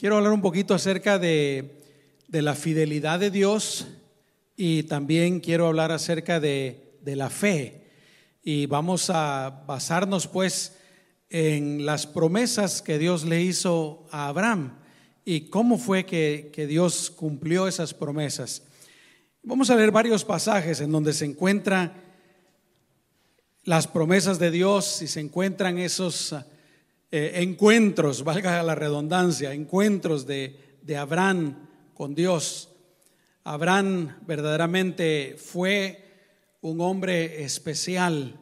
quiero hablar un poquito acerca de, la fidelidad de Dios y también quiero hablar acerca de, la fe. Y vamos a basarnos pues en las promesas que Dios le hizo a Abraham y cómo fue que, que Dios cumplió esas promesas. Vamos a leer varios pasajes en donde se encuentran las promesas de Dios y se encuentran esos eh, encuentros, valga la redundancia, encuentros de, de Abraham con Dios. Abraham verdaderamente fue un hombre especial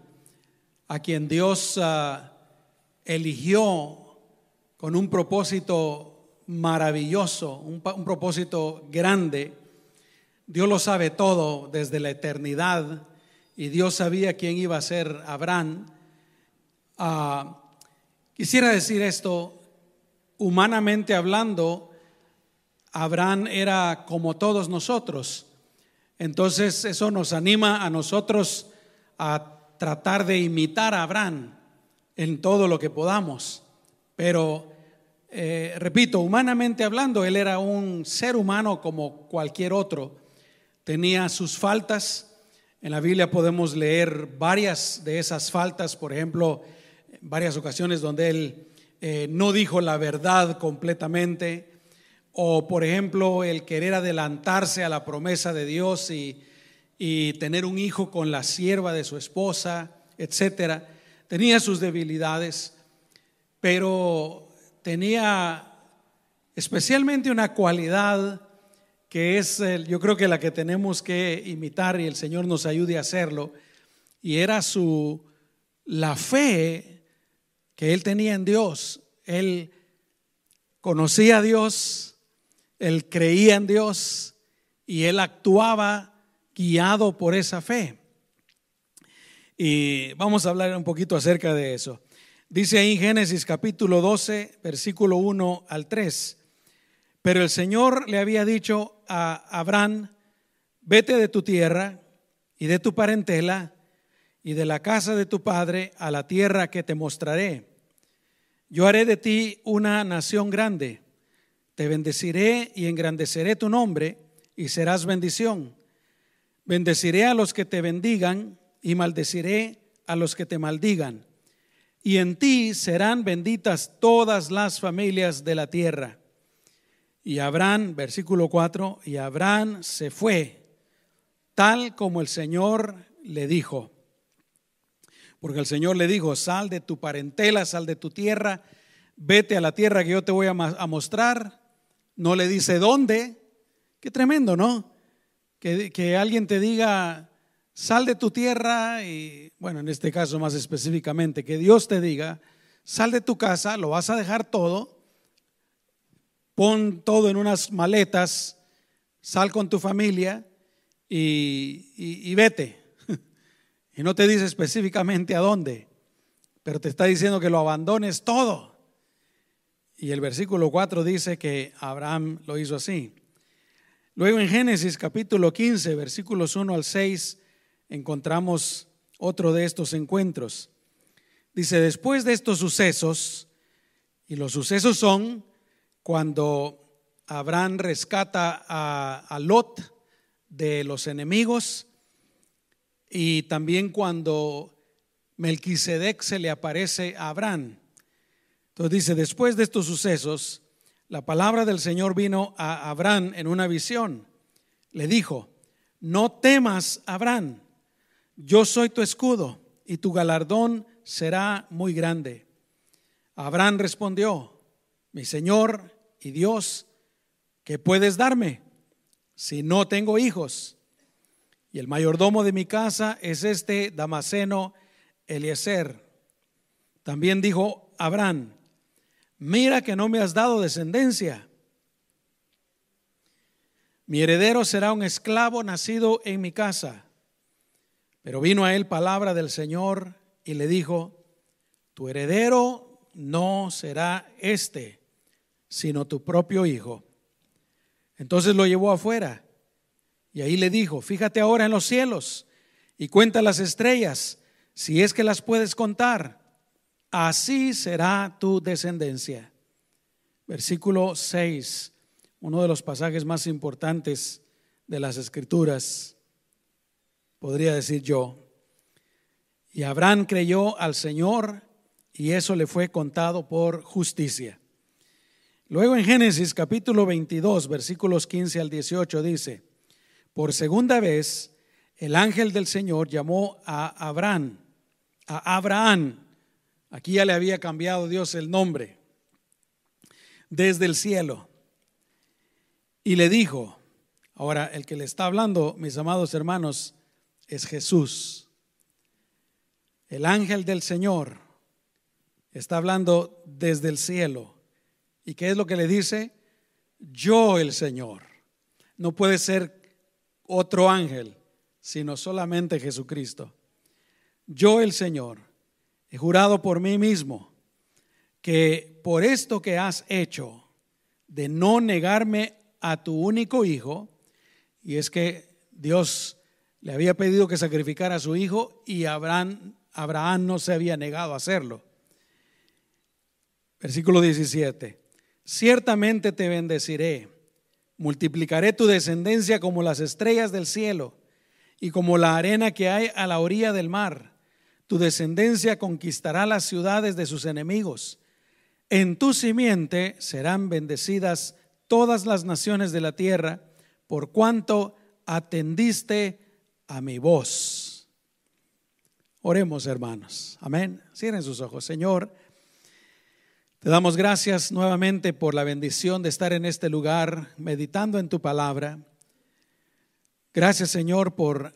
a quien Dios ah, eligió con un propósito maravilloso, un, propósito grande. Dios lo sabe todo desde la eternidad y Dios sabía quién iba a ser Abraham. Ah, Quisiera decir esto, humanamente hablando, Abraham era como todos nosotros. Entonces eso nos anima a nosotros a tratar de imitar a Abraham en todo lo que podamos. Pero, eh, repito, humanamente hablando, él era un ser humano como cualquier otro. Tenía sus faltas. En la Biblia podemos leer varias de esas faltas. Por ejemplo, varias ocasiones donde él eh, no dijo la verdad completamente, o por ejemplo el querer adelantarse a la promesa de Dios y, y tener un hijo con la sierva de su esposa, etcétera. Tenía sus debilidades, pero tenía especialmente una cualidad que es, yo creo que la que tenemos que imitar y el Señor nos ayude a hacerlo, y era su la fe que él tenía en Dios. Él conocía a Dios, él creía en Dios y él actuaba guiado por esa fe. Y vamos a hablar un poquito acerca de eso. Dice ahí en Génesis capítulo 12, versículo 1 al 3. Pero el Señor le había dicho a Abraham, vete de tu tierra y de tu parentela y de la casa de tu padre a la tierra que te mostraré. Yo haré de ti una nación grande, te bendeciré y engrandeceré tu nombre y serás bendición. Bendeciré a los que te bendigan y maldeciré a los que te maldigan. Y en ti serán benditas todas las familias de la tierra. Y Abraham, versículo 4, y Abraham se fue, tal como el Señor le dijo. Porque el Señor le dijo, sal de tu parentela, sal de tu tierra, vete a la tierra que yo te voy a, mostrar. No le dice dónde. Qué tremendo, ¿no? Que, que alguien te diga, sal de tu tierra y, bueno, en este caso más específicamente, que Dios te diga, sal de tu casa, lo vas a dejar todo, pon todo en unas maletas, sal con tu familia y, y vete. Y no te dice específicamente a dónde, pero te está diciendo que lo abandones todo. Y el versículo 4 dice que Abraham lo hizo así. Luego en Génesis capítulo 15, versículos 1 al 6, encontramos otro de estos encuentros. Dice, después de estos sucesos, y los sucesos son cuando Abraham rescata a, a Lot de los enemigos, y también cuando Melquisedec se le aparece a Abraham. Entonces dice, después de estos sucesos, la palabra del Señor vino a Abraham en una visión. Le dijo, no temas, Abraham, yo soy tu escudo y tu galardón será muy grande. Abraham respondió, mi Señor y Dios, ¿qué puedes darme si no tengo hijos? Y el mayordomo de mi casa es este Damaseno Eliezer. También dijo Abraham, mira que no me has dado descendencia. Mi heredero será un esclavo nacido en mi casa. Pero vino a él palabra del Señor y le dijo, tu heredero no será este, sino tu propio hijo. Entonces lo llevó afuera y ahí le dijo, fíjate ahora en los cielos y cuenta las estrellas, si es que las puedes contar, así será tu descendencia. versículo 6, uno de los pasajes más importantes de las escrituras, podría decir yo. Y Abraham creyó al Señor y eso le fue contado por justicia. Luego en Génesis capítulo 22, versículos 15 al 18 dice, por segunda vez el ángel del Señor llamó a Abraham, a Abraham, aquí ya le había cambiado Dios el nombre, desde el cielo, y le dijo, ahora el que le está hablando, mis amados hermanos, es Jesús. El ángel del Señor está hablando desde el cielo ¿Y qué es lo que le dice? Yo el Señor. No puede ser otro ángel, sino solamente Jesucristo. Yo el Señor he jurado por mí mismo que por esto que has hecho de no negarme a tu único hijo, y es que Dios le había pedido que sacrificara a su hijo y Abraham, Abraham no se había negado a hacerlo. Versículo 17 ciertamente te bendeciré, multiplicaré tu descendencia como las estrellas del cielo y como la arena que hay a la orilla del mar. Tu descendencia conquistará las ciudades de sus enemigos. En tu simiente serán bendecidas todas las naciones de la tierra, por cuanto atendiste a mi voz. Oremos, hermanos. Amén. Cierren sus ojos. Señor, te damos gracias nuevamente por la bendición de estar en este lugar meditando en tu palabra. Gracias Señor por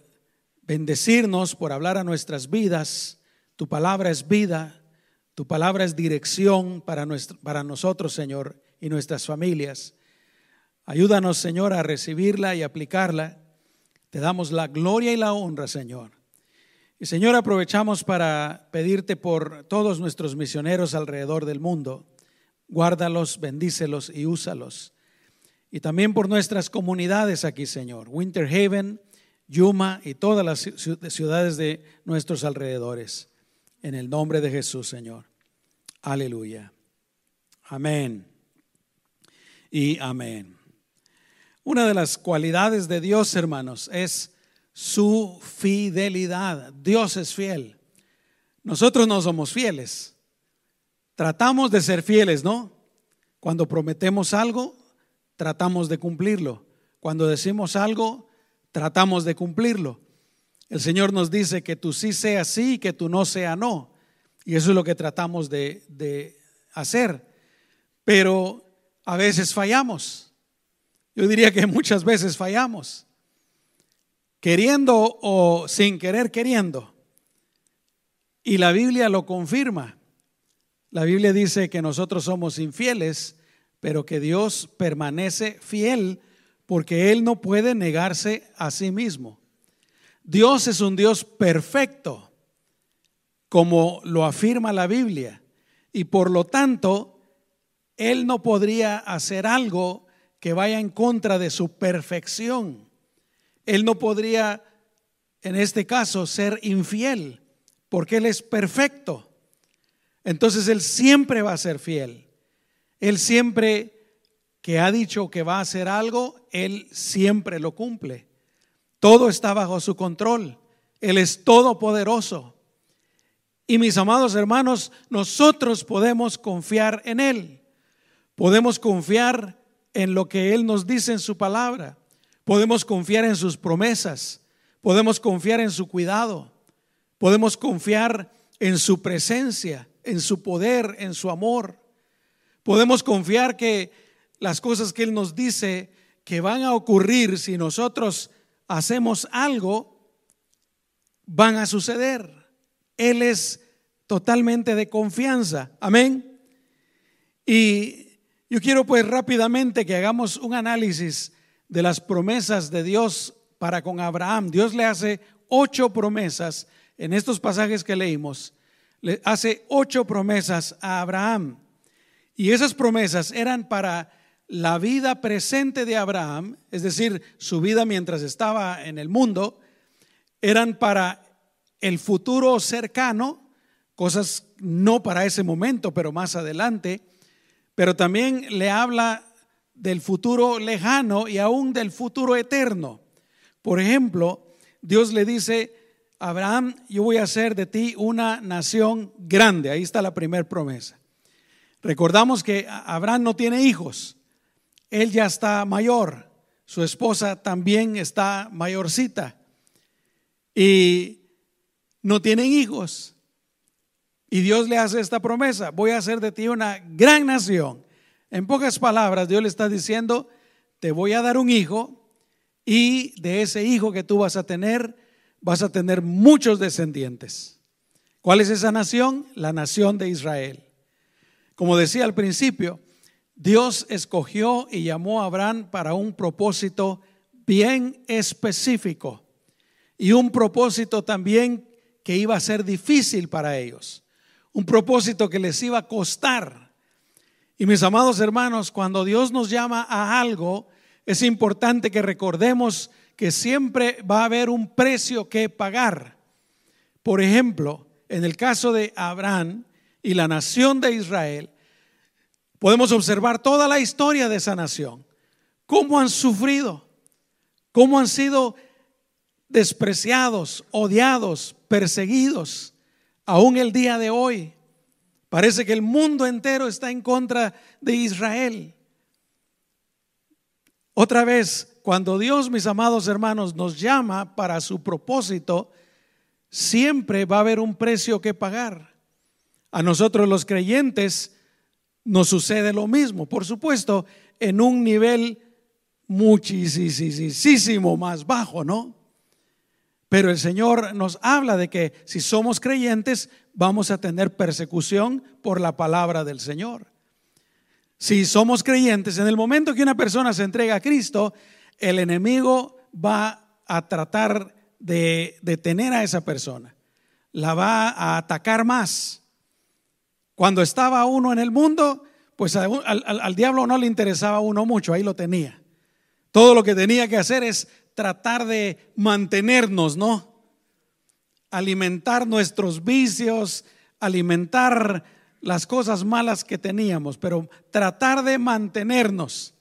bendecirnos, por hablar a nuestras vidas. Tu palabra es vida, tu palabra es dirección para, para nosotros Señor y nuestras familias. Ayúdanos Señor a recibirla y aplicarla. Te damos la gloria y la honra Señor. Y Señor, aprovechamos para pedirte por todos nuestros misioneros alrededor del mundo. Guárdalos, bendícelos y úsalos. Y también por nuestras comunidades aquí, Señor. Winter Haven, Yuma y todas las ciudades de nuestros alrededores. En el nombre de Jesús, Señor. Aleluya. Amén. Y amén. Una de las cualidades de Dios, hermanos, es su fidelidad. Dios es fiel. Nosotros no somos fieles. Tratamos de ser fieles, ¿no? Cuando prometemos algo, tratamos de cumplirlo. Cuando decimos algo, tratamos de cumplirlo. El Señor nos dice que tú sí sea sí y que tú no sea no. Y eso es lo que tratamos de, de hacer. Pero a veces fallamos. Yo diría que muchas veces fallamos queriendo o sin querer queriendo. Y la Biblia lo confirma. La Biblia dice que nosotros somos infieles, pero que Dios permanece fiel porque Él no puede negarse a sí mismo. Dios es un Dios perfecto, como lo afirma la Biblia, y por lo tanto, Él no podría hacer algo que vaya en contra de su perfección. Él no podría, en este caso, ser infiel, porque Él es perfecto. Entonces Él siempre va a ser fiel. Él siempre que ha dicho que va a hacer algo, Él siempre lo cumple. Todo está bajo su control. Él es todopoderoso. Y mis amados hermanos, nosotros podemos confiar en Él. Podemos confiar en lo que Él nos dice en su palabra. Podemos confiar en sus promesas, podemos confiar en su cuidado, podemos confiar en su presencia, en su poder, en su amor. Podemos confiar que las cosas que Él nos dice que van a ocurrir si nosotros hacemos algo, van a suceder. Él es totalmente de confianza. Amén. Y yo quiero pues rápidamente que hagamos un análisis de las promesas de Dios para con Abraham. Dios le hace ocho promesas en estos pasajes que leímos. Le hace ocho promesas a Abraham. Y esas promesas eran para la vida presente de Abraham, es decir, su vida mientras estaba en el mundo, eran para el futuro cercano, cosas no para ese momento, pero más adelante, pero también le habla del futuro lejano y aún del futuro eterno. Por ejemplo, Dios le dice, Abraham, yo voy a hacer de ti una nación grande. Ahí está la primera promesa. Recordamos que Abraham no tiene hijos. Él ya está mayor. Su esposa también está mayorcita. Y no tienen hijos. Y Dios le hace esta promesa. Voy a hacer de ti una gran nación. En pocas palabras, Dios le está diciendo, te voy a dar un hijo y de ese hijo que tú vas a tener, vas a tener muchos descendientes. ¿Cuál es esa nación? La nación de Israel. Como decía al principio, Dios escogió y llamó a Abraham para un propósito bien específico y un propósito también que iba a ser difícil para ellos, un propósito que les iba a costar. Y mis amados hermanos, cuando Dios nos llama a algo, es importante que recordemos que siempre va a haber un precio que pagar. Por ejemplo, en el caso de Abraham y la nación de Israel, podemos observar toda la historia de esa nación, cómo han sufrido, cómo han sido despreciados, odiados, perseguidos, aún el día de hoy. Parece que el mundo entero está en contra de Israel. Otra vez, cuando Dios, mis amados hermanos, nos llama para su propósito, siempre va a haber un precio que pagar. A nosotros los creyentes nos sucede lo mismo, por supuesto, en un nivel muchísimo más bajo, ¿no? Pero el Señor nos habla de que si somos creyentes vamos a tener persecución por la palabra del Señor. Si somos creyentes, en el momento que una persona se entrega a Cristo, el enemigo va a tratar de detener a esa persona, la va a atacar más. Cuando estaba uno en el mundo, pues al, diablo no le interesaba uno mucho, ahí lo tenía. Todo lo que tenía que hacer es tratar de mantenernos, ¿no? Alimentar nuestros vicios, alimentar las cosas malas que teníamos, pero tratar de mantenernos.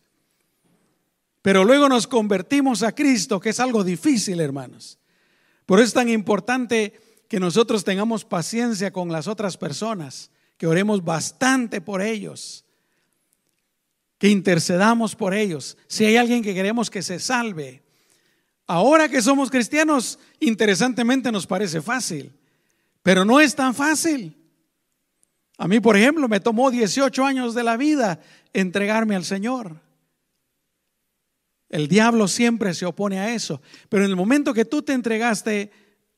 Pero luego nos convertimos a Cristo, que es algo difícil, hermanos. Por eso es tan importante que nosotros tengamos paciencia con las otras personas, que oremos bastante por ellos, que intercedamos por ellos. Si hay alguien que queremos que se salve, ahora que somos cristianos, interesantemente nos parece fácil, pero no es tan fácil. A mí, por ejemplo, me tomó 18 años de la vida entregarme al Señor. El diablo siempre se opone a eso. Pero en el momento que tú te entregaste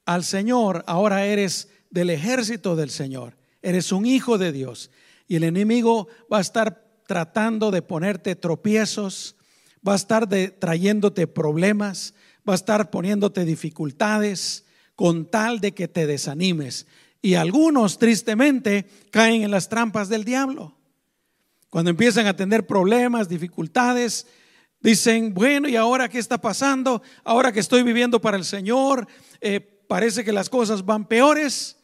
al Señor, ahora eres del ejército del Señor. Eres un hijo de Dios. Y el enemigo va a estar tratando de ponerte tropiezos, va a estar trayéndote problemas, va a estar poniéndote dificultades con tal de que te desanimes. Y algunos, tristemente, caen en las trampas del diablo. Cuando empiezan a tener problemas, dificultades, Dicen, bueno, ¿y ahora qué está pasando? Ahora que estoy viviendo para el Señor, eh, parece que las cosas van peores.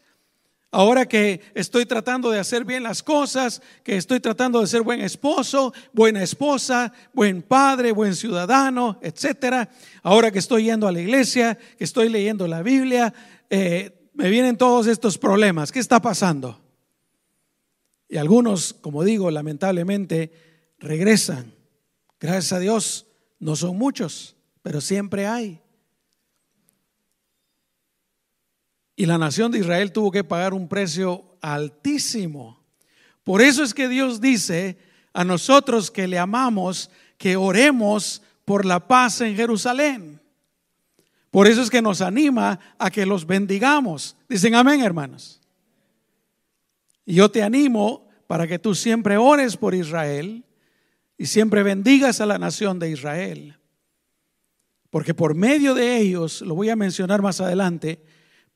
Ahora que estoy tratando de hacer bien las cosas, que estoy tratando de ser buen esposo, buena esposa, buen padre, buen ciudadano, etcétera. Ahora que estoy yendo a la iglesia, que estoy leyendo la Biblia, eh, me vienen todos estos problemas. ¿Qué está pasando? Y algunos, como digo, lamentablemente regresan Gracias a Dios, no son muchos, pero siempre hay. Y la nación de Israel tuvo que pagar un precio altísimo. Por eso es que Dios dice a nosotros que le amamos que oremos por la paz en Jerusalén. Por eso es que nos anima a que los bendigamos. Dicen amén, hermanos. Y yo te animo para que tú siempre ores por Israel y siempre bendigas a la nación de Israel. Porque por medio de ellos, lo voy a mencionar más adelante,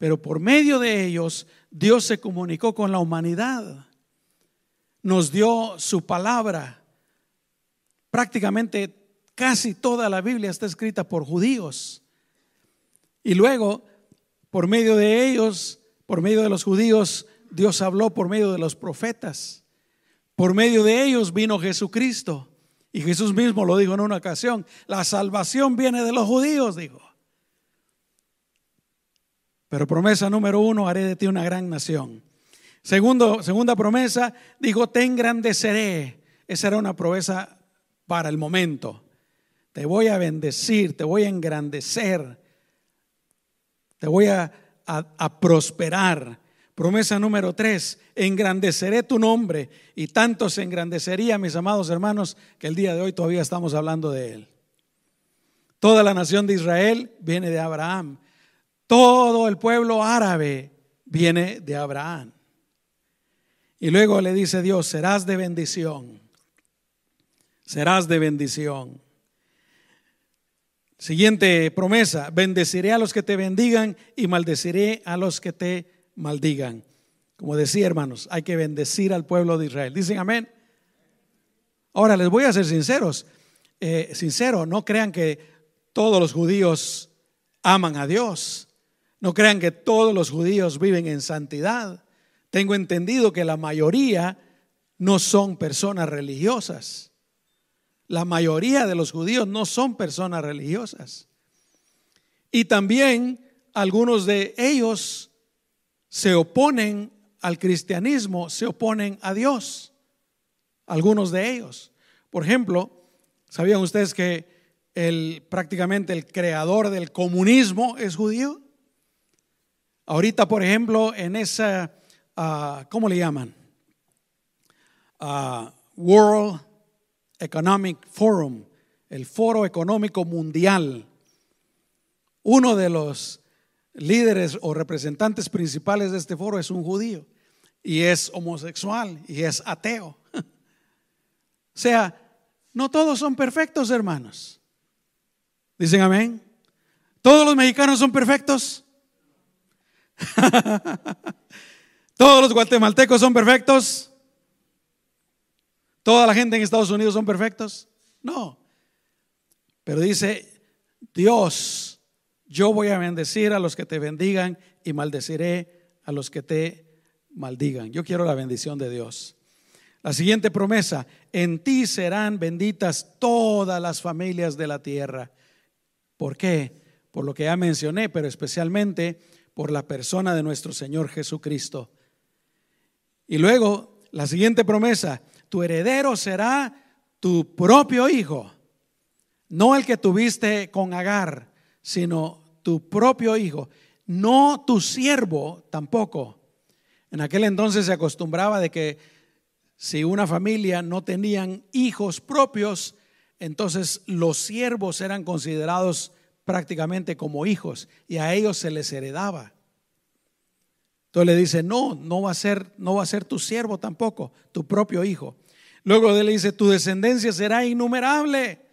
pero por medio de ellos Dios se comunicó con la humanidad. Nos dio su palabra. Prácticamente casi toda la Biblia está escrita por judíos. Y luego, por medio de ellos, por medio de los judíos, Dios habló por medio de los profetas. Por medio de ellos vino Jesucristo. Y Jesús mismo lo dijo en una ocasión, la salvación viene de los judíos, dijo. Pero promesa número uno, haré de ti una gran nación. Segundo, segunda promesa, dijo, te engrandeceré. Esa era una promesa para el momento. Te voy a bendecir, te voy a engrandecer, te voy a, a prosperar. Promesa número tres, engrandeceré tu nombre y tanto se engrandecería, mis amados hermanos, que el día de hoy todavía estamos hablando de él. Toda la nación de Israel viene de Abraham. Todo el pueblo árabe viene de Abraham. Y luego le dice Dios, serás de bendición. Serás de bendición. Siguiente promesa, bendeciré a los que te bendigan y maldeciré a los que te maldigan. Como decía, hermanos, hay que bendecir al pueblo de Israel. Dicen amén. Ahora les voy a ser sinceros. Eh, sincero, no crean que todos los judíos aman a Dios. No crean que todos los judíos viven en santidad. Tengo entendido que la mayoría no son personas religiosas. La mayoría de los judíos no son personas religiosas. Y también algunos de ellos se oponen al cristianismo, se oponen a Dios. Algunos de ellos. Por ejemplo, ¿sabían ustedes que prácticamente el creador del comunismo es judío? Ahorita, por ejemplo, en esa, uh, ¿cómo le llaman? Uh, World Economic Forum, el Foro Económico Mundial. Uno de los líderes o representantes principales de este foro es un judío y es homosexual y es ateo. O sea, no todos son perfectos, hermanos. Dicen amén. ¿Todos los mexicanos son perfectos? ¿Todos los guatemaltecos son perfectos? ¿Toda la gente en Estados Unidos son perfectos? No. Pero dice, Dios yo voy a bendecir a los que te bendigan y maldeciré a los que te maldigan. Yo quiero la bendición de Dios. La siguiente promesa, en ti serán benditas todas las familias de la tierra. ¿Por qué? Por lo que ya mencioné, pero especialmente por la persona de nuestro Señor Jesucristo. Y luego, la siguiente promesa, tu heredero será tu propio hijo, no el que tuviste con Agar, sino tu propio hijo, no tu siervo tampoco. En aquel entonces se acostumbraba de que si una familia no tenían hijos propios, entonces los siervos eran considerados prácticamente como hijos y a ellos se les heredaba. Entonces le dice, no, no va a ser, no va a ser tu siervo tampoco, tu propio hijo. Luego le dice, tu descendencia será innumerable.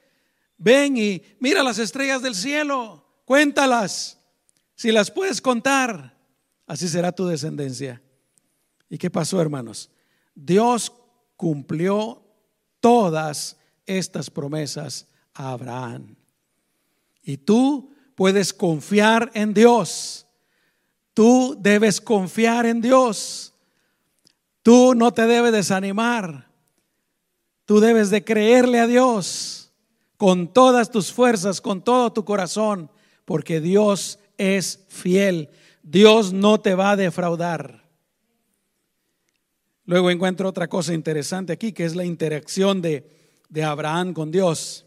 Ven y mira las estrellas del cielo. Cuéntalas. Si las puedes contar, así será tu descendencia. ¿Y qué pasó, hermanos? Dios cumplió todas estas promesas a Abraham. Y tú puedes confiar en Dios. Tú debes confiar en Dios. Tú no te debes desanimar. Tú debes de creerle a Dios con todas tus fuerzas, con todo tu corazón porque Dios es fiel. Dios no te va a defraudar. Luego encuentro otra cosa interesante aquí, que es la interacción de, de Abraham con Dios.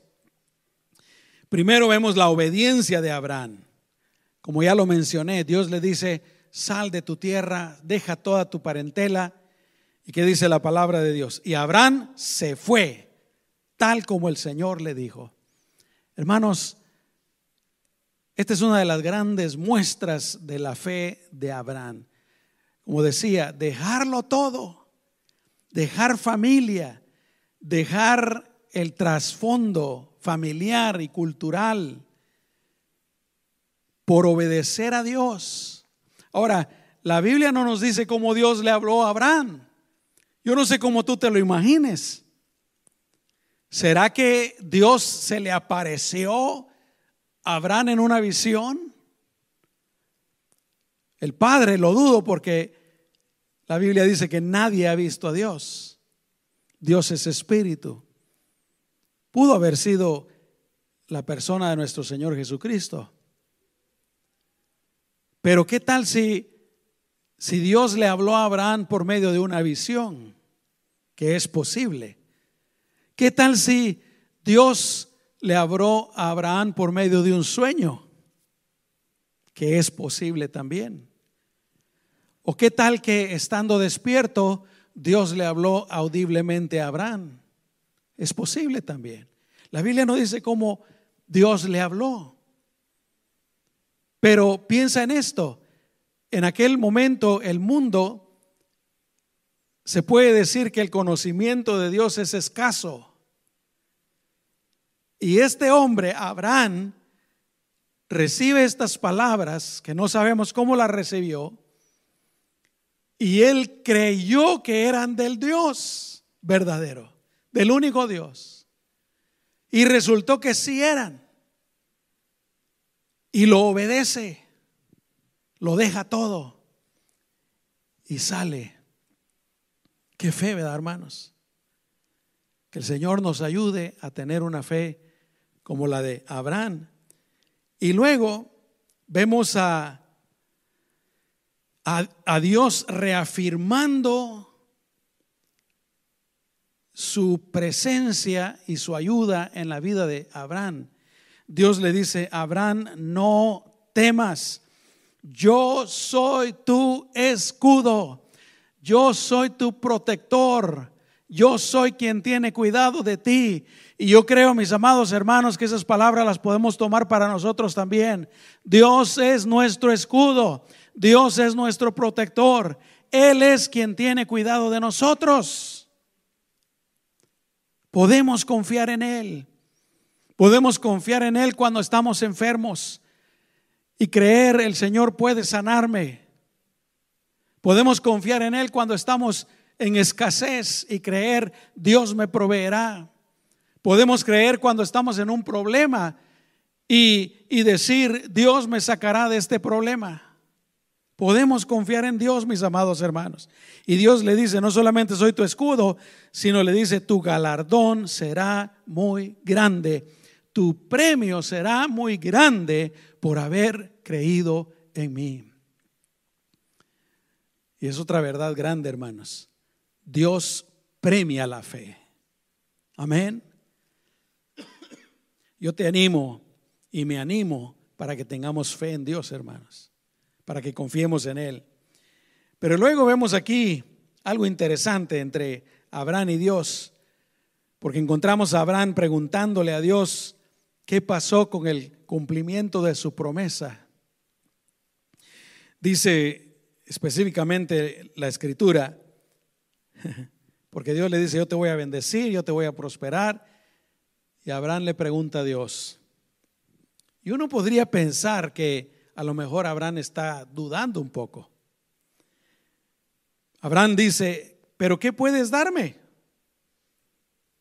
Primero vemos la obediencia de Abraham. Como ya lo mencioné, Dios le dice, sal de tu tierra, deja toda tu parentela. ¿Y qué dice la palabra de Dios? Y Abraham se fue, tal como el Señor le dijo. Hermanos, esta es una de las grandes muestras de la fe de Abraham. Como decía, dejarlo todo, dejar familia, dejar el trasfondo familiar y cultural por obedecer a Dios. Ahora, la Biblia no nos dice cómo Dios le habló a Abraham. Yo no sé cómo tú te lo imagines. ¿Será que Dios se le apareció Abraham en una visión? El Padre lo dudo porque la Biblia dice que nadie ha visto a Dios. Dios es espíritu. Pudo haber sido la persona de nuestro Señor Jesucristo. Pero ¿qué tal si, si Dios le habló a Abraham por medio de una visión? Que es posible. ¿Qué tal si Dios le habló a Abraham por medio de un sueño? Que es posible también. ¿O qué tal que estando despierto Dios le habló audiblemente a Abraham? Es posible también. La Biblia no dice cómo Dios le habló. Pero piensa en esto. En aquel momento el mundo se puede decir que el conocimiento de Dios es escaso. Y este hombre, Abraham, recibe estas palabras, que no sabemos cómo las recibió, y él creyó que eran del Dios verdadero, del único Dios. Y resultó que sí eran. Y lo obedece, lo deja todo y sale. Qué fe, ¿verdad, hermanos? Que el Señor nos ayude a tener una fe como la de Abraham. Y luego vemos a, a, Dios reafirmando su presencia y su ayuda en la vida de Abraham. Dios le dice, Abraham, no temas, yo soy tu escudo, yo soy tu protector, yo soy quien tiene cuidado de ti. Y yo creo, mis amados hermanos, que esas palabras las podemos tomar para nosotros también. Dios es nuestro escudo, Dios es nuestro protector, Él es quien tiene cuidado de nosotros. Podemos confiar en Él. Podemos confiar en Él cuando estamos enfermos y creer el Señor puede sanarme. Podemos confiar en Él cuando estamos en escasez y creer Dios me proveerá. Podemos creer cuando estamos en un problema y, y decir Dios me sacará de este problema. Podemos confiar en Dios, mis amados hermanos. Y Dios le dice, no solamente soy tu escudo, sino le dice, tu galardón será muy grande. Tu premio será muy grande por haber creído en mí. Y es otra verdad grande, hermanos. Dios premia la fe. Amén. Yo te animo y me animo para que tengamos fe en Dios, hermanos, para que confiemos en Él. Pero luego vemos aquí algo interesante entre Abraham y Dios, porque encontramos a Abraham preguntándole a Dios qué pasó con el cumplimiento de su promesa. Dice específicamente la escritura, Porque Dios le dice, yo te voy a bendecir, yo te voy a prosperar. Y Abraham le pregunta a Dios. Y uno podría pensar que a lo mejor Abraham está dudando un poco. Abraham dice, pero ¿qué puedes darme?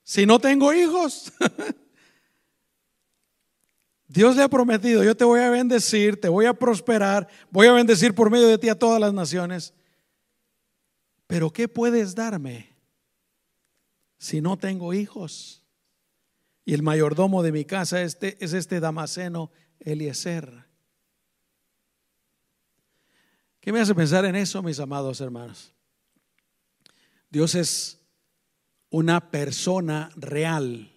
Si no tengo hijos. Dios le ha prometido, yo te voy a bendecir, te voy a prosperar, voy a bendecir por medio de ti a todas las naciones. Pero ¿qué puedes darme si no tengo hijos? Y el mayordomo de mi casa este, es este Damaseno Eliezer. ¿Qué me hace pensar en eso, mis amados hermanos? Dios es una persona real.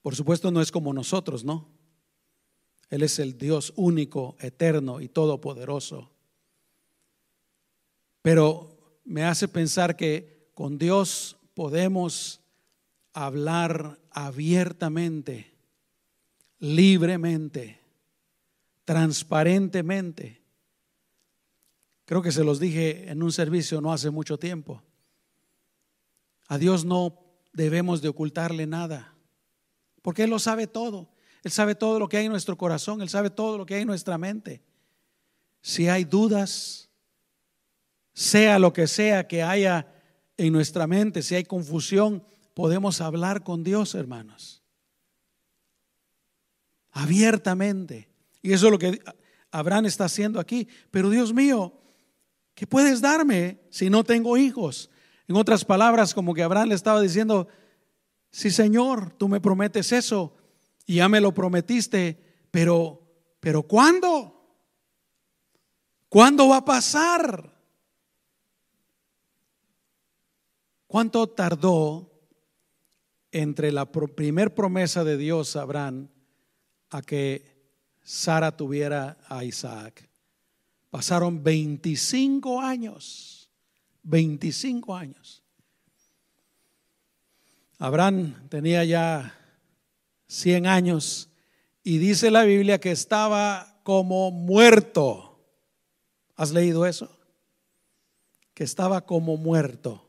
Por supuesto no es como nosotros, ¿no? Él es el Dios único, eterno y todopoderoso. Pero me hace pensar que con Dios podemos hablar abiertamente, libremente, transparentemente. Creo que se los dije en un servicio no hace mucho tiempo. A Dios no debemos de ocultarle nada, porque Él lo sabe todo. Él sabe todo lo que hay en nuestro corazón, Él sabe todo lo que hay en nuestra mente. Si hay dudas, sea lo que sea que haya en nuestra mente, si hay confusión, podemos hablar con Dios, hermanos. Abiertamente. Y eso es lo que Abraham está haciendo aquí. Pero Dios mío, ¿qué puedes darme si no tengo hijos? En otras palabras, como que Abraham le estaba diciendo, sí Señor, tú me prometes eso y ya me lo prometiste, pero, pero ¿cuándo? ¿Cuándo va a pasar? ¿Cuánto tardó entre la primer promesa de Dios a Abraham a que Sara tuviera a Isaac? Pasaron 25 años, 25 años. Abraham tenía ya 100 años y dice la Biblia que estaba como muerto. ¿Has leído eso? Que estaba como muerto.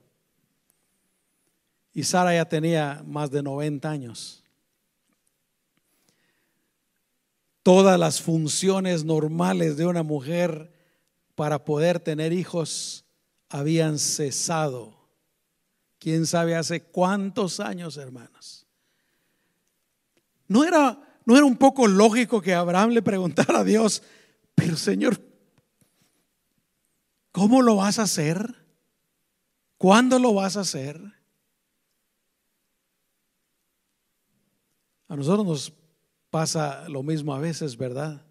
Y Sara ya tenía más de 90 años. Todas las funciones normales de una mujer para poder tener hijos habían cesado. ¿Quién sabe hace cuántos años, hermanos? No era, no era un poco lógico que Abraham le preguntara a Dios, pero Señor, ¿cómo lo vas a hacer? ¿Cuándo lo vas a hacer? A nosotros nos pasa lo mismo a veces, ¿verdad?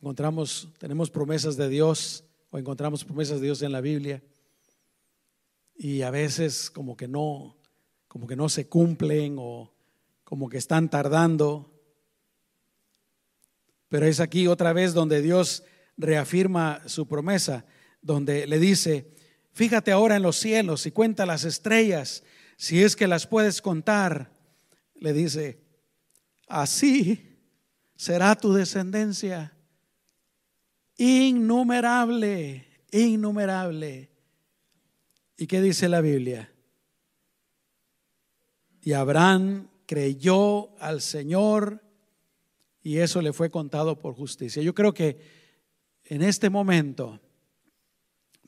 Encontramos, tenemos promesas de Dios o encontramos promesas de Dios en la Biblia y a veces como que no, como que no se cumplen o como que están tardando. Pero es aquí otra vez donde Dios reafirma su promesa, donde le dice, fíjate ahora en los cielos y cuenta las estrellas, si es que las puedes contar le dice, así será tu descendencia, innumerable, innumerable. ¿Y qué dice la Biblia? Y Abraham creyó al Señor y eso le fue contado por justicia. Yo creo que en este momento,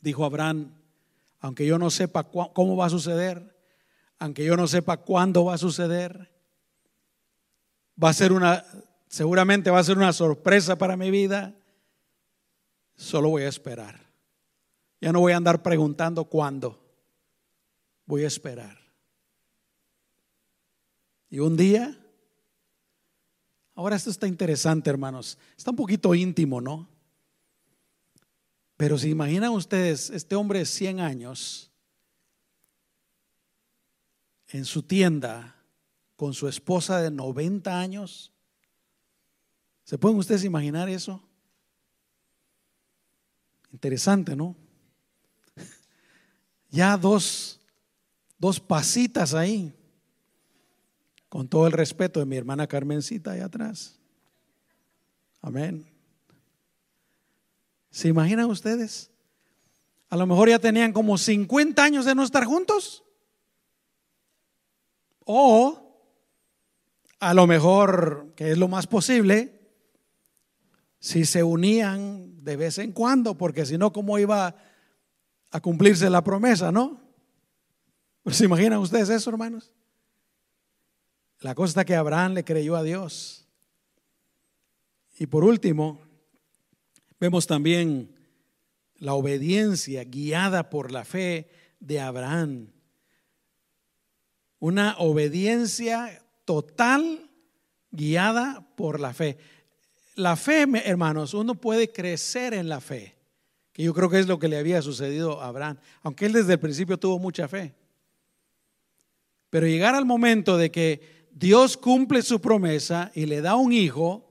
dijo Abraham, aunque yo no sepa cómo va a suceder, aunque yo no sepa cuándo va a suceder, va a ser una, seguramente va a ser una sorpresa para mi vida. Solo voy a esperar. Ya no voy a andar preguntando cuándo. Voy a esperar. Y un día, ahora esto está interesante, hermanos. Está un poquito íntimo, ¿no? Pero si imaginan ustedes, este hombre de 100 años en su tienda con su esposa de 90 años. ¿Se pueden ustedes imaginar eso? Interesante, ¿no? Ya dos, dos pasitas ahí, con todo el respeto de mi hermana Carmencita ahí atrás. Amén. ¿Se imaginan ustedes? A lo mejor ya tenían como 50 años de no estar juntos. O a lo mejor, que es lo más posible, si se unían de vez en cuando, porque si no, ¿cómo iba a cumplirse la promesa, no? Pues, ¿Se imaginan ustedes eso, hermanos? La cosa está que Abraham le creyó a Dios. Y por último, vemos también la obediencia guiada por la fe de Abraham. Una obediencia total guiada por la fe. La fe, hermanos, uno puede crecer en la fe, que yo creo que es lo que le había sucedido a Abraham, aunque él desde el principio tuvo mucha fe. Pero llegar al momento de que Dios cumple su promesa y le da un hijo,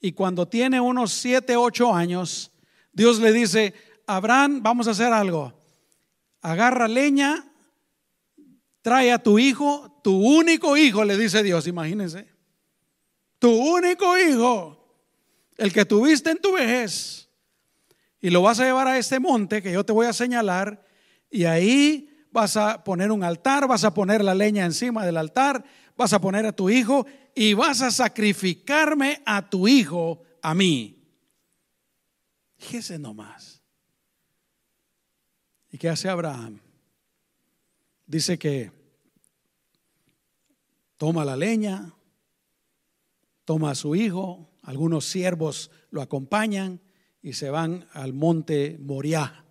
y cuando tiene unos siete, ocho años, Dios le dice, Abraham, vamos a hacer algo. Agarra leña, trae a tu hijo, tu único hijo, le dice Dios, imagínense. Tu único hijo, el que tuviste en tu vejez, y lo vas a llevar a este monte que yo te voy a señalar, y ahí vas a poner un altar, vas a poner la leña encima del altar, vas a poner a tu hijo y vas a sacrificarme a tu hijo a mí. Fíjese nomás. ¿Y qué hace Abraham? Dice que toma la leña, toma a su hijo, algunos siervos lo acompañan y se van al monte Moriah.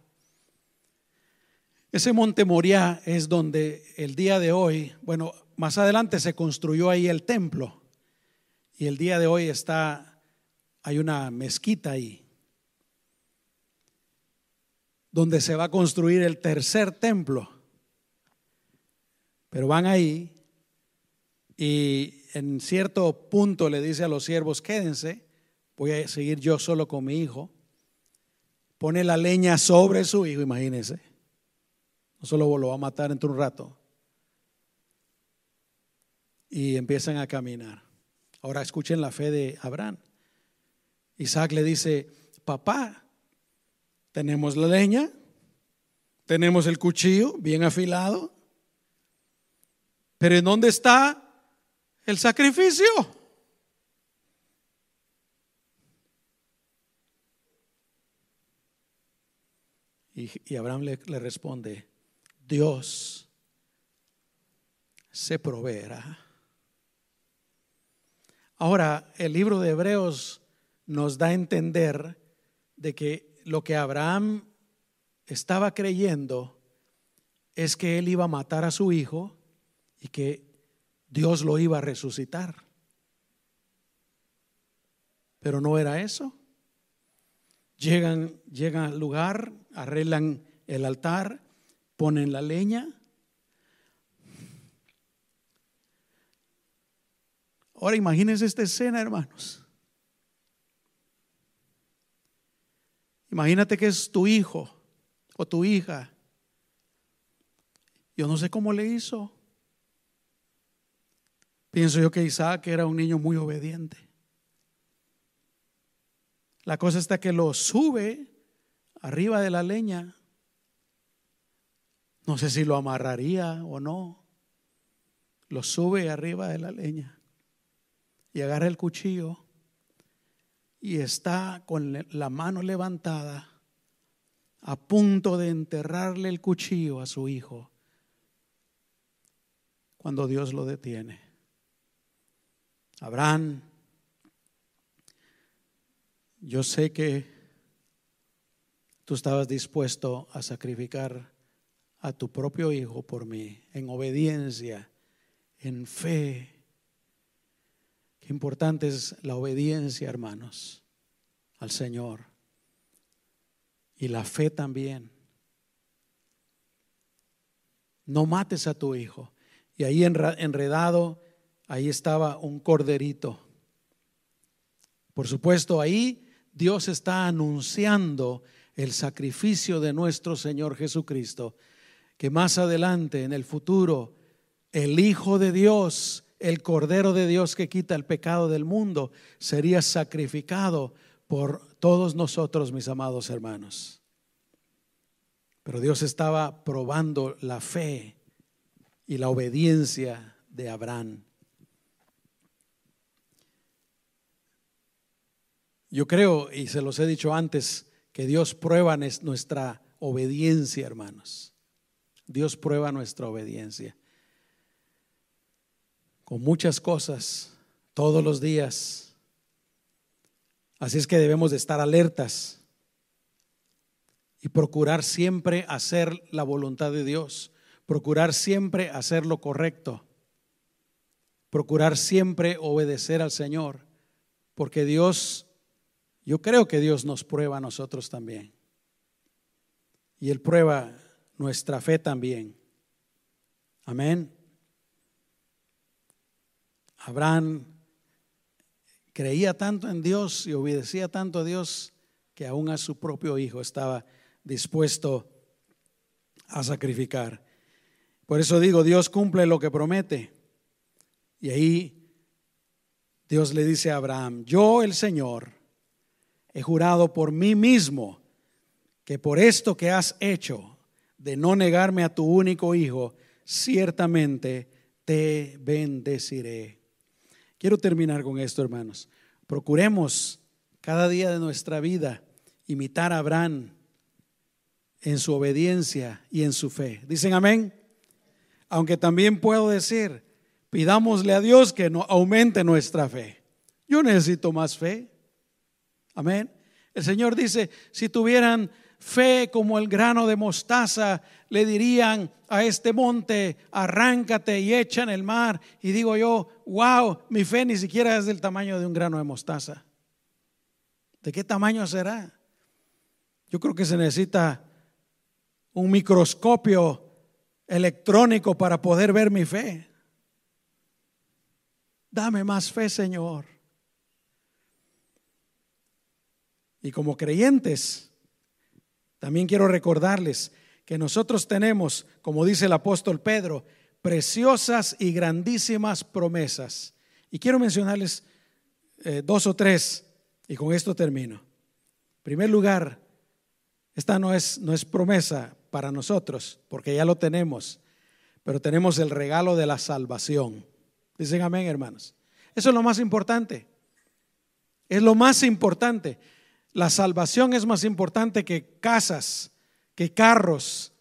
Ese monte Moriah es donde el día de hoy, bueno, más adelante se construyó ahí el templo y el día de hoy está, hay una mezquita ahí, donde se va a construir el tercer templo. Pero van ahí y en cierto punto le dice a los siervos, quédense, voy a seguir yo solo con mi hijo. Pone la leña sobre su hijo, imagínense. No solo lo va a matar entre un rato. Y empiezan a caminar. Ahora escuchen la fe de Abraham. Isaac le dice, papá, tenemos la leña, tenemos el cuchillo bien afilado, pero ¿en dónde está el sacrificio? Y, Abraham le, le responde, Dios se proveerá. Ahora, el libro de Hebreos nos da a entender de que lo que Abraham estaba creyendo es que él iba a matar a su hijo y que Dios lo iba a resucitar. Pero no era eso. Llegan, llegan al lugar, arreglan el altar, ponen la leña Ahora imagínense esta escena, hermanos. Imagínate que es tu hijo o tu hija. Yo no sé cómo le hizo. Pienso yo que Isaac era un niño muy obediente. La cosa está que lo sube arriba de la leña. No sé si lo amarraría o no. Lo sube arriba de la leña y agarra el cuchillo y está con la mano levantada a punto de enterrarle el cuchillo a su hijo cuando Dios lo detiene. Abraham, yo sé que tú estabas dispuesto a sacrificar a tu propio hijo por mí en obediencia, en fe importante es la obediencia, hermanos, al Señor. Y la fe también. No mates a tu hijo. Y ahí enredado, ahí estaba un corderito. Por supuesto, ahí Dios está anunciando el sacrificio de nuestro Señor Jesucristo, que más adelante, en el futuro, el Hijo de Dios el Cordero de Dios que quita el pecado del mundo sería sacrificado por todos nosotros, mis amados hermanos. Pero Dios estaba probando la fe y la obediencia de Abraham. Yo creo, y se los he dicho antes, que Dios prueba nuestra obediencia, hermanos. Dios prueba nuestra obediencia con muchas cosas todos los días. Así es que debemos de estar alertas y procurar siempre hacer la voluntad de Dios, procurar siempre hacer lo correcto, procurar siempre obedecer al Señor, porque Dios, yo creo que Dios nos prueba a nosotros también. Y Él prueba nuestra fe también. Amén. Abraham creía tanto en Dios y obedecía tanto a Dios que aún a su propio hijo estaba dispuesto a sacrificar. Por eso digo, Dios cumple lo que promete. Y ahí Dios le dice a Abraham, yo el Señor he jurado por mí mismo que por esto que has hecho de no negarme a tu único hijo, ciertamente te bendeciré. Quiero terminar con esto, hermanos. Procuremos cada día de nuestra vida imitar a Abraham en su obediencia y en su fe. ¿Dicen amén? Aunque también puedo decir, pidámosle a Dios que no aumente nuestra fe. Yo necesito más fe. Amén. El Señor dice, si tuvieran fe como el grano de mostaza, le dirían a este monte, arráncate y echa en el mar. Y digo yo, wow, mi fe ni siquiera es del tamaño de un grano de mostaza. ¿De qué tamaño será? Yo creo que se necesita un microscopio electrónico para poder ver mi fe. Dame más fe, Señor. Y como creyentes, también quiero recordarles que nosotros tenemos, como dice el apóstol Pedro, preciosas y grandísimas promesas. Y quiero mencionarles eh, dos o tres, y con esto termino. En primer lugar, esta no es, no es promesa para nosotros, porque ya lo tenemos, pero tenemos el regalo de la salvación. Dicen amén, hermanos. Eso es lo más importante. Es lo más importante. La salvación es más importante que casas, que carros,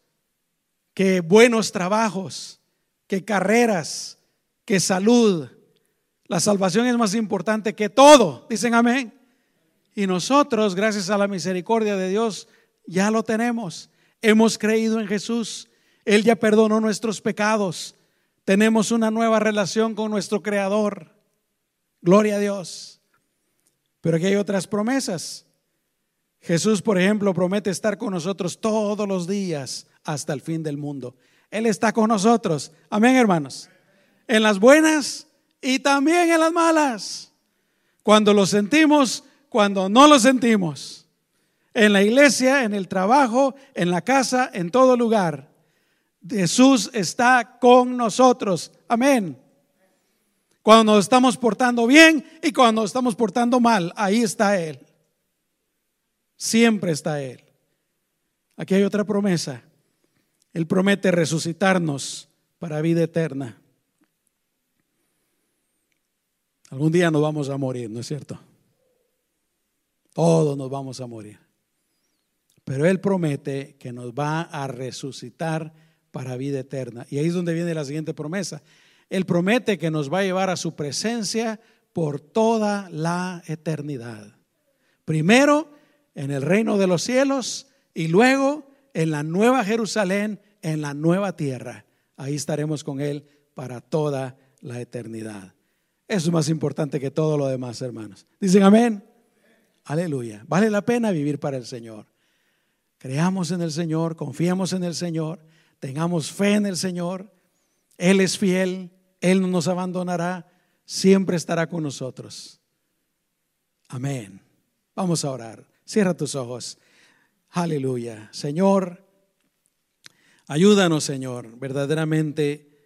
que buenos trabajos, que carreras, que salud. La salvación es más importante que todo. Dicen amén. Y nosotros, gracias a la misericordia de Dios, ya lo tenemos. Hemos creído en Jesús. Él ya perdonó nuestros pecados. Tenemos una nueva relación con nuestro Creador. Gloria a Dios. Pero aquí hay otras promesas. Jesús, por ejemplo, promete estar con nosotros todos los días hasta el fin del mundo. Él está con nosotros. Amén, hermanos. En las buenas y también en las malas. Cuando lo sentimos, cuando no lo sentimos. En la iglesia, en el trabajo, en la casa, en todo lugar. Jesús está con nosotros. Amén. Cuando nos estamos portando bien y cuando nos estamos portando mal, ahí está Él. Siempre está Él. Aquí hay otra promesa. Él promete resucitarnos para vida eterna. Algún día nos vamos a morir, ¿no es cierto? Todos nos vamos a morir. Pero Él promete que nos va a resucitar para vida eterna. Y ahí es donde viene la siguiente promesa. Él promete que nos va a llevar a su presencia por toda la eternidad. Primero, en el reino de los cielos y luego en la nueva Jerusalén, en la nueva tierra. Ahí estaremos con Él para toda la eternidad. Eso es más importante que todo lo demás, hermanos. Dicen amén. Aleluya. Vale la pena vivir para el Señor. Creamos en el Señor, confiemos en el Señor, tengamos fe en el Señor. Él es fiel, Él no nos abandonará, siempre estará con nosotros. Amén. Vamos a orar. Cierra tus ojos. Aleluya. Señor, ayúdanos, Señor, verdaderamente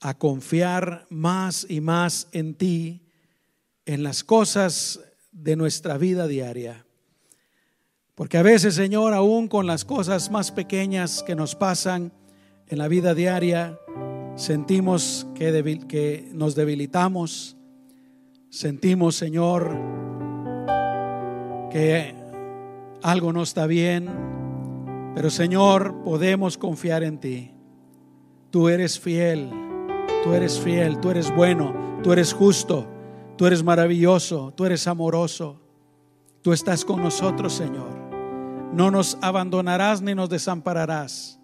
a confiar más y más en ti, en las cosas de nuestra vida diaria. Porque a veces, Señor, aún con las cosas más pequeñas que nos pasan en la vida diaria, sentimos que, que nos debilitamos, sentimos, Señor, que algo no está bien, pero Señor, podemos confiar en ti. Tú eres fiel, tú eres fiel, tú eres bueno, tú eres justo, tú eres maravilloso, tú eres amoroso. Tú estás con nosotros, Señor. No nos abandonarás ni nos desampararás.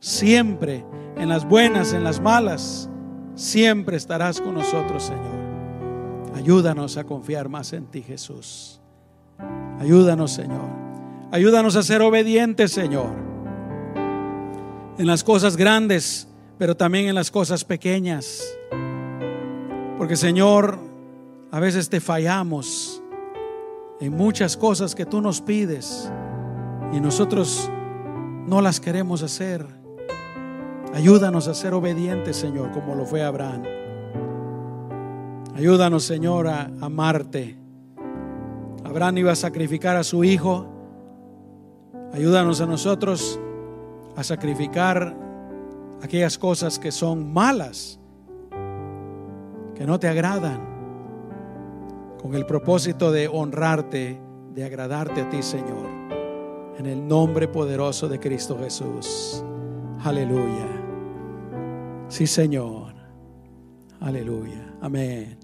Siempre, en las buenas, en las malas, siempre estarás con nosotros, Señor. Ayúdanos a confiar más en ti, Jesús. Ayúdanos, Señor. Ayúdanos a ser obedientes, Señor. En las cosas grandes, pero también en las cosas pequeñas. Porque, Señor, a veces te fallamos en muchas cosas que tú nos pides y nosotros no las queremos hacer. Ayúdanos a ser obedientes, Señor, como lo fue Abraham. Ayúdanos, Señor, a amarte Abraham iba a sacrificar a su hijo. Ayúdanos a nosotros a sacrificar aquellas cosas que son malas, que no te agradan, con el propósito de honrarte, de agradarte a ti, Señor. En el nombre poderoso de Cristo Jesús. Aleluya. Sí, Señor. Aleluya. Amén.